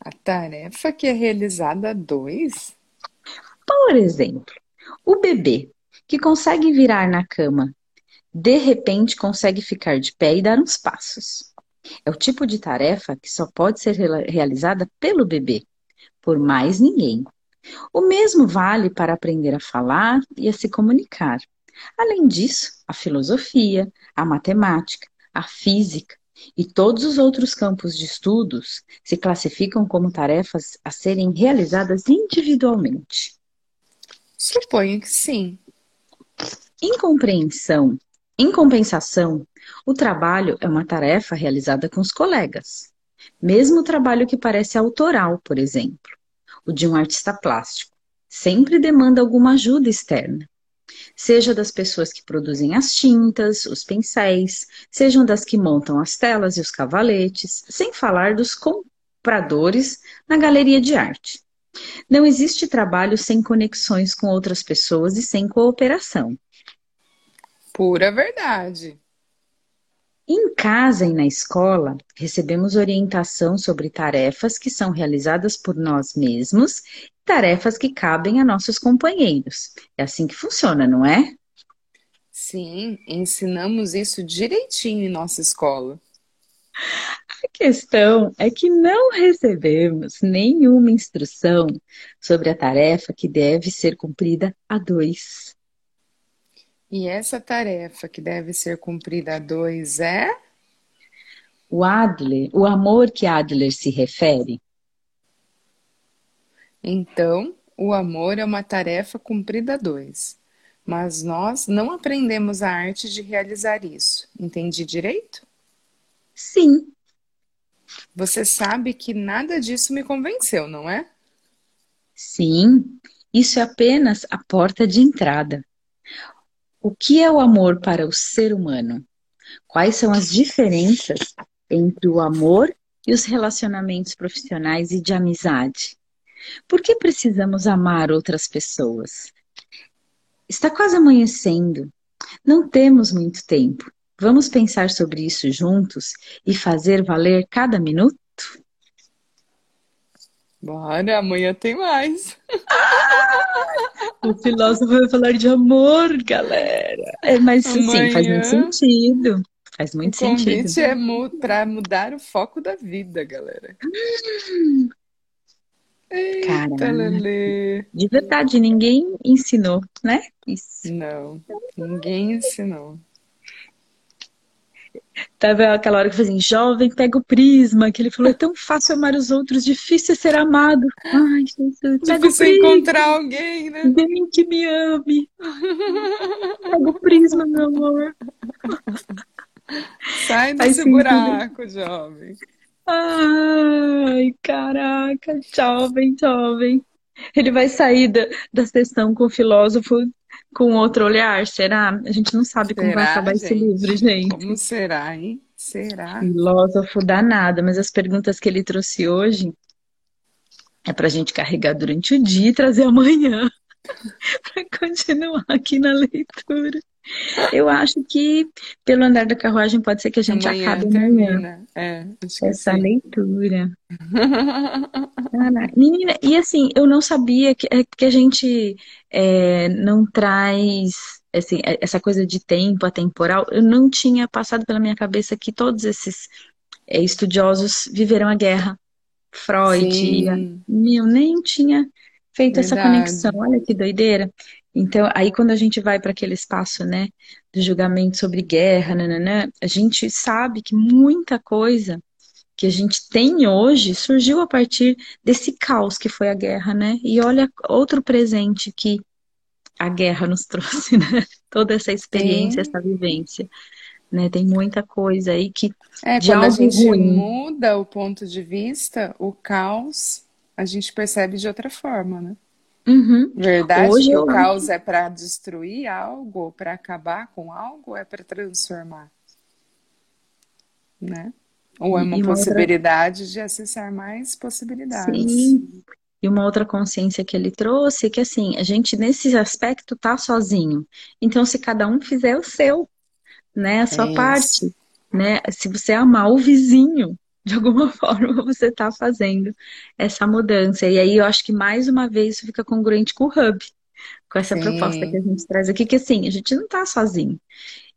A tarefa que é realizada a dois? Por exemplo, o bebê, que consegue virar na cama, de repente consegue ficar de pé e dar uns passos. É o tipo de tarefa que só pode ser realizada pelo bebê, por mais ninguém. O mesmo vale para aprender a falar e a se comunicar. Além disso, a filosofia, a matemática, a física e todos os outros campos de estudos se classificam como tarefas a serem realizadas individualmente. Suponho que sim. Em compreensão, em compensação, o trabalho é uma tarefa realizada com os colegas. Mesmo o trabalho que parece autoral, por exemplo, o de um artista plástico, sempre demanda alguma ajuda externa. Seja das pessoas que produzem as tintas, os pincéis, sejam das que montam as telas e os cavaletes, sem falar dos compradores na galeria de arte. Não existe trabalho sem conexões com outras pessoas e sem cooperação. Pura verdade. Em casa e na escola, recebemos orientação sobre tarefas que são realizadas por nós mesmos e tarefas que cabem a nossos companheiros. É assim que funciona, não é? Sim, ensinamos isso direitinho em nossa escola. A questão é que não recebemos nenhuma instrução sobre a tarefa que deve ser cumprida a dois. E essa tarefa que deve ser cumprida a dois é? O Adler, o amor que Adler se refere. Então, o amor é uma tarefa cumprida a dois. Mas nós não aprendemos a arte de realizar isso. Entendi direito? Sim. Você sabe que nada disso me convenceu, não é? Sim, isso é apenas a porta de entrada. O que é o amor para o ser humano? Quais são as diferenças entre o amor e os relacionamentos profissionais e de amizade? Por que precisamos amar outras pessoas? Está quase amanhecendo. Não temos muito tempo. Vamos pensar sobre isso juntos e fazer valer cada minuto? Bora, amanhã tem mais. *laughs* o filósofo vai falar de amor, galera. É, mas amanhã, sim, faz muito sentido. Faz muito o sentido. O convite é mu para mudar o foco da vida, galera. *gasps* Eita, Lelê. De verdade, ninguém ensinou, né? Isso. Não, ninguém ensinou. Tava aquela hora que eu falei assim, jovem, pega o prisma, que ele falou, é tão fácil amar os outros, difícil é ser amado. Ai, Jesus, pega difícil o prisma. encontrar alguém, né? Alguém que me ame. pega o prisma, meu amor. Sai desse Faz buraco, sentido. jovem. Ai, caraca, jovem, jovem. Ele vai sair da, da sessão com o filósofo com outro olhar? Será? A gente não sabe será, como vai acabar gente? esse livro, gente. Como será, hein? Será? Filósofo danado, mas as perguntas que ele trouxe hoje é para a gente carregar durante o dia e trazer amanhã *laughs* para continuar aqui na leitura. Eu acho que pelo andar da carruagem pode ser que a gente amanhã acabe amanhã. É, essa sim. leitura. *laughs* Menina, e assim, eu não sabia que, é, que a gente é, não traz assim, é, essa coisa de tempo atemporal. Eu não tinha passado pela minha cabeça que todos esses é, estudiosos viveram a guerra. Freud, a, meu, nem tinha feito Verdade. essa conexão. Olha que doideira. Então, aí quando a gente vai para aquele espaço, né, do julgamento sobre guerra, nananã, a gente sabe que muita coisa que a gente tem hoje surgiu a partir desse caos que foi a guerra, né? E olha outro presente que a guerra nos *laughs* trouxe, né? Toda essa experiência, Sim. essa vivência. Né? Tem muita coisa aí que. É, de quando a gente ruim. muda o ponto de vista, o caos, a gente percebe de outra forma, né? Uhum. Verdade Hoje que o caos é para destruir algo, para acabar com algo, é para transformar? Né? Ou é uma, uma possibilidade outra... de acessar mais possibilidades. Sim. E uma outra consciência que ele trouxe, que assim, a gente nesse aspecto tá sozinho. Então, se cada um fizer o seu, né? A É sua isso. parte, né? Se você amar o vizinho, *laughs* de alguma *laughs* forma você está fazendo essa mudança. E aí eu acho que mais uma vez isso fica congruente com o Hub, com essa proposta que a Sim, gente traz aqui, que assim, a gente não está sozinho.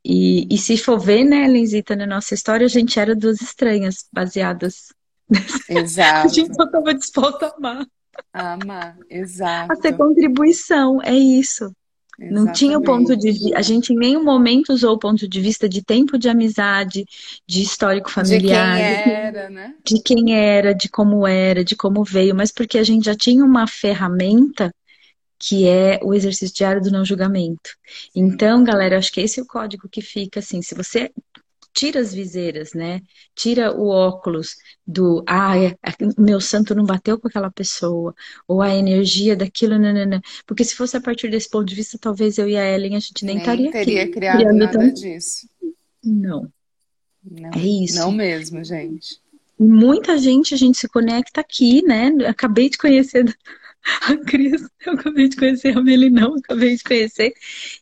E, e se for ver, né, Lenzita, na nossa história, a gente era duas estranhas, baseadas. *laughs* A gente exato. só estava disposta a amar, Amar, a ser exato. contribuição, é isso. Não tinha o ponto de Exatamente. vista, a gente em nenhum momento usou o ponto de vista de tempo de amizade, de histórico De quem familiar, era, né? de quem era, de como era, de como veio, mas porque a gente já tinha uma ferramenta que é o exercício diário do não julgamento. Então, galera, acho que esse é o código que fica assim, se você tira as viseiras, né? Tira o óculos do, ah, é, é, meu santo não bateu com aquela pessoa, ou a energia daquilo, nanana. Porque se fosse a partir desse ponto de vista, talvez eu e a Ellen, a gente nem Nem estaria aqui, teria criado nada tanto. disso. Não, é Não, não isso. mesmo, gente. Muita gente, a gente se conecta aqui, né? Acabei de conhecer *laughs* a Cris, eu acabei de conhecer a Melinão, acabei de conhecer.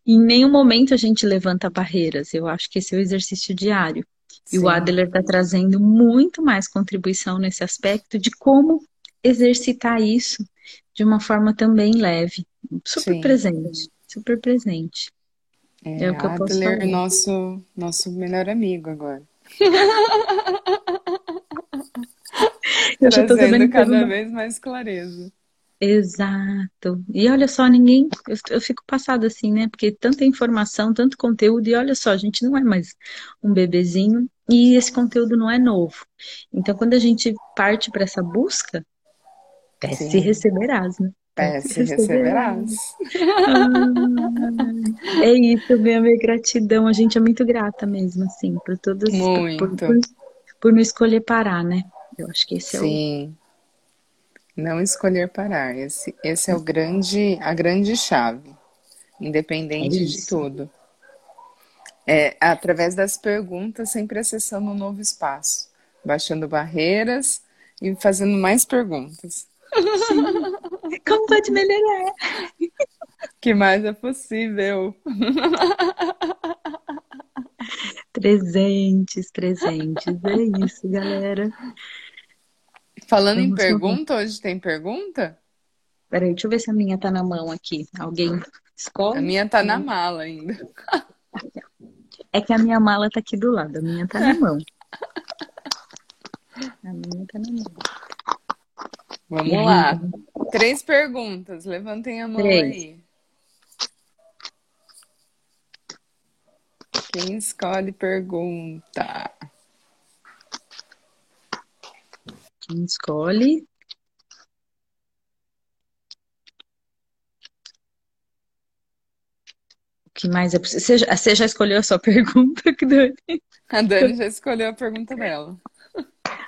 Em nenhum momento a gente levanta barreiras. Eu acho que esse é o exercício diário. E o Sim, Adler está trazendo muito mais contribuição nesse aspecto de como exercitar isso de uma forma também leve, super sim. presente, super presente. É É, o que eu posso Adler, falar. nosso, nosso melhor amigo agora. *laughs* Eu já estou Trazendo que teve cada vez mais clareza. Exato. E olha só, ninguém. Eu, eu fico passada assim, né? Porque tanta informação, tanto conteúdo, e olha só, a gente não é mais um bebezinho e esse conteúdo não é novo. Então, quando a gente parte para essa busca, peça e Sim, receberás, né? Peça e peça e receberás. Ai, é isso, minha minha gratidão. A gente é muito grata mesmo, assim, por todas, por, por, Muito. por, por não escolher parar, né? Eu acho que esse é o. Não escolher parar. Esse, esse é o grande, a grande chave, É independente de isso. tudo. É através das perguntas, sempre acessando um novo espaço, baixando barreiras e fazendo mais perguntas. Sim. *laughs* Como pode melhorar? *laughs* que mais é possível? *laughs* Presentes, presentes. É isso, galera. Falando em Vamos lá. pergunta, hoje tem pergunta? Peraí, deixa eu ver se a minha tá na mão aqui. Alguém A escolhe? minha tá na mala ainda. É que a minha mala tá aqui do lado, a minha tá na *laughs* mão. A minha tá na mão. Vamos aí, lá. Três perguntas. Levantem a mão três. aí. Quem escolhe pergunta? Quem escolhe? O que mais é possível? Você já, você já escolheu a sua *laughs* pergunta, Dani? A Dani já escolheu a pergunta dela.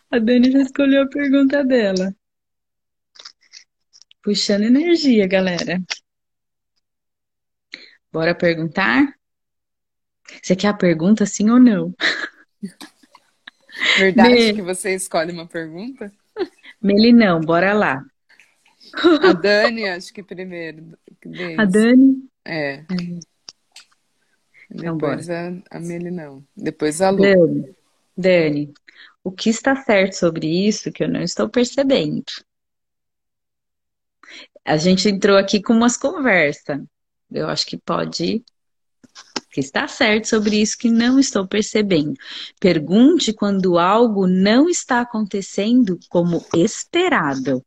A Dani já escolheu a pergunta dela. Puxando energia, galera. Bora perguntar? Você quer a pergunta sim ou não? *laughs* Verdade que Me, você escolhe uma pergunta? Melinão, bora lá. A Dani, acho que primeiro. A. Dani? É. Então, bora. Depois a, a Melinão. Depois a Lu. Dani, Dani, o que está certo sobre isso que eu não estou percebendo? A gente entrou aqui com umas conversas. Eu acho que pode. Que está certo sobre isso que não estou percebendo. Pergunte quando algo não está acontecendo como esperado.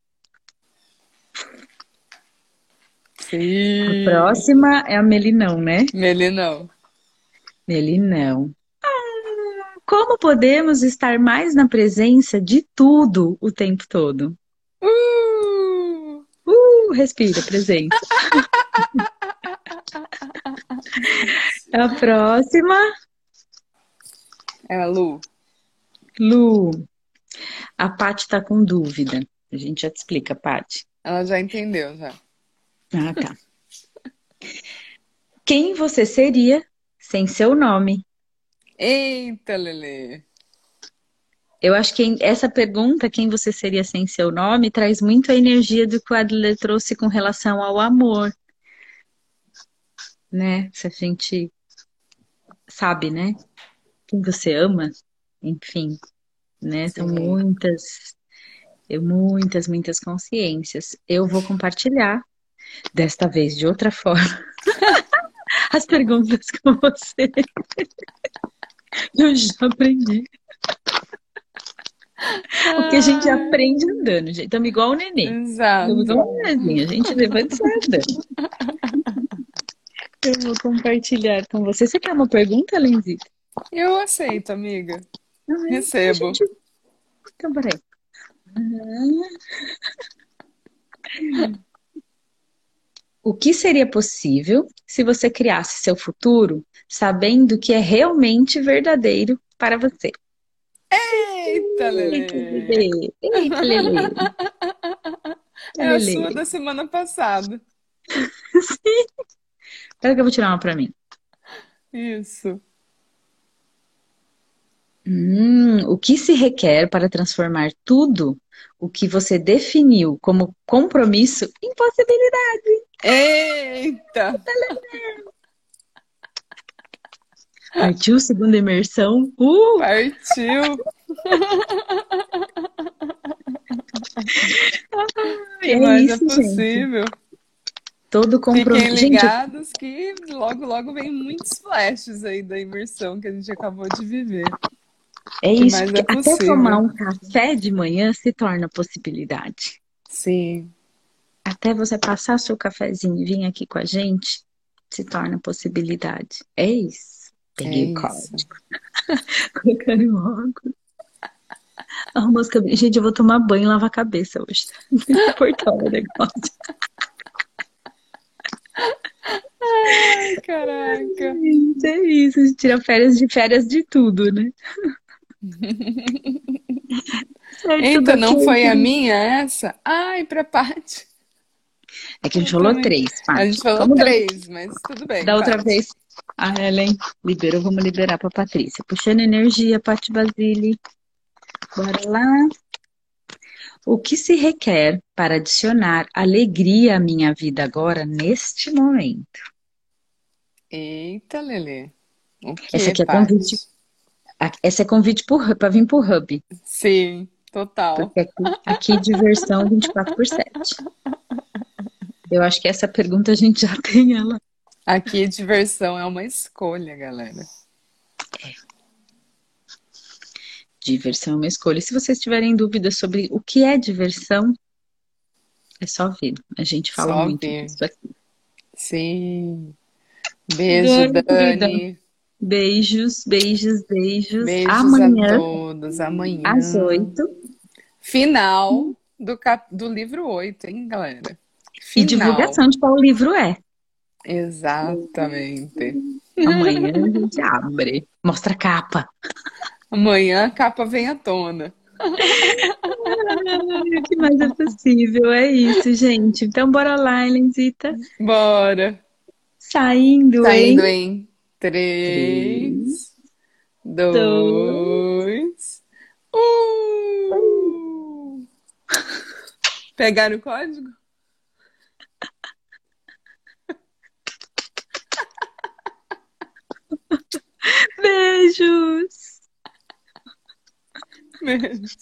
A Sim. próxima é a Melinão, né? Melinão. Melinão. Como podemos estar mais na presença de tudo o tempo todo? Uh! Uh, respira, presença. *laughs* A próxima, É a Lu. Lu. A Paty tá com dúvida. A gente já te explica, Paty. Ela já entendeu, já. Ah, tá. Quem você seria sem seu nome? Eita, Lelê. Eu acho que essa pergunta, quem você seria sem seu nome, traz muito a energia do que o Adler trouxe com relação ao amor, né? Se a gente sabe, né? Quem você ama, enfim, né? São Sim. muitas, eu, muitas, muitas consciências. Eu vou compartilhar, desta vez de outra forma, *laughs* as perguntas com você. Eu já aprendi. O que a gente Ai, aprende andando, gente. Estamos igual o. Estamos exato. igual o nenenzinho. A gente levanta e sai andando. Eu vou compartilhar com você. Você quer uma pergunta, Lenzita? Eu aceito, amiga. Não, é? A Recebo. gente... Então, peraí. O que seria possível se você criasse seu futuro sabendo que é realmente verdadeiro para você? Eita, Lelê! Eita, Lelê! É a sua da semana passada. *laughs* Espera que eu vou tirar uma para mim. Isso. Hum, o que se requer para transformar tudo o que você definiu como compromisso em possibilidade? Eita! Partiu segunda imersão. Uh! Partiu! que *laughs* É mais é isso, gente. Todo Fiquem compromisso. Gente, eu- ligados que logo, logo vem muitos flashes aí da imersão que a gente acabou de viver. é isso, é até tomar um café de manhã se torna possibilidade. Sim, Até você passar seu cafezinho e vir aqui com a gente, se torna possibilidade. É isso. é Peguei o isso. código. *laughs* Colocando em óculos. Arrumou os cabelos. Gente, eu vou tomar banho e lavar a cabeça hoje. *laughs* Muito importante o negócio. Ai, caraca. Gente, é isso. A gente tira férias de férias de tudo, né? *laughs* Eita, não foi a minha essa? Ai, pra Paty. É que a gente falou três, A Paty. gente falou Vamos dar- três, mas tudo bem. Da outra Paty. vez, a Helen liberou, vamos liberar para Patrícia. Puxando energia, Paty Basile. Bora lá. O que se requer para adicionar alegria à minha vida agora, neste momento? Eita, Lelê. O que, Essa aqui é convite. Essa é convite para vir pro Hub, Sim, total. porque aqui, aqui diversão 24 por 7. Eu acho que essa pergunta a gente já *laughs* tem ela. Aqui diversão é uma escolha, galera. Diversão é uma escolha. Se vocês tiverem dúvidas sobre o que é diversão, é só vir. A gente fala Só muito vir. disso aqui. Sim. Beijo, querida. Dani. Beijos, beijos, beijos. Beijos Amanhã, a todos. Amanhã. às 8. Final do, cap... do livro 8, hein, galera? E Final. divulgação de qual livro é. Exatamente. Amanhã a *laughs* gente abre. Mostra a capa. Amanhã a capa vem à tona. O que mais é possível? É isso, gente. Então, bora lá, Helenzita. Bora. Saindo, Saindo hein? em 3, dois, 2, 1. Pegaram o código? Beijos! Beijo.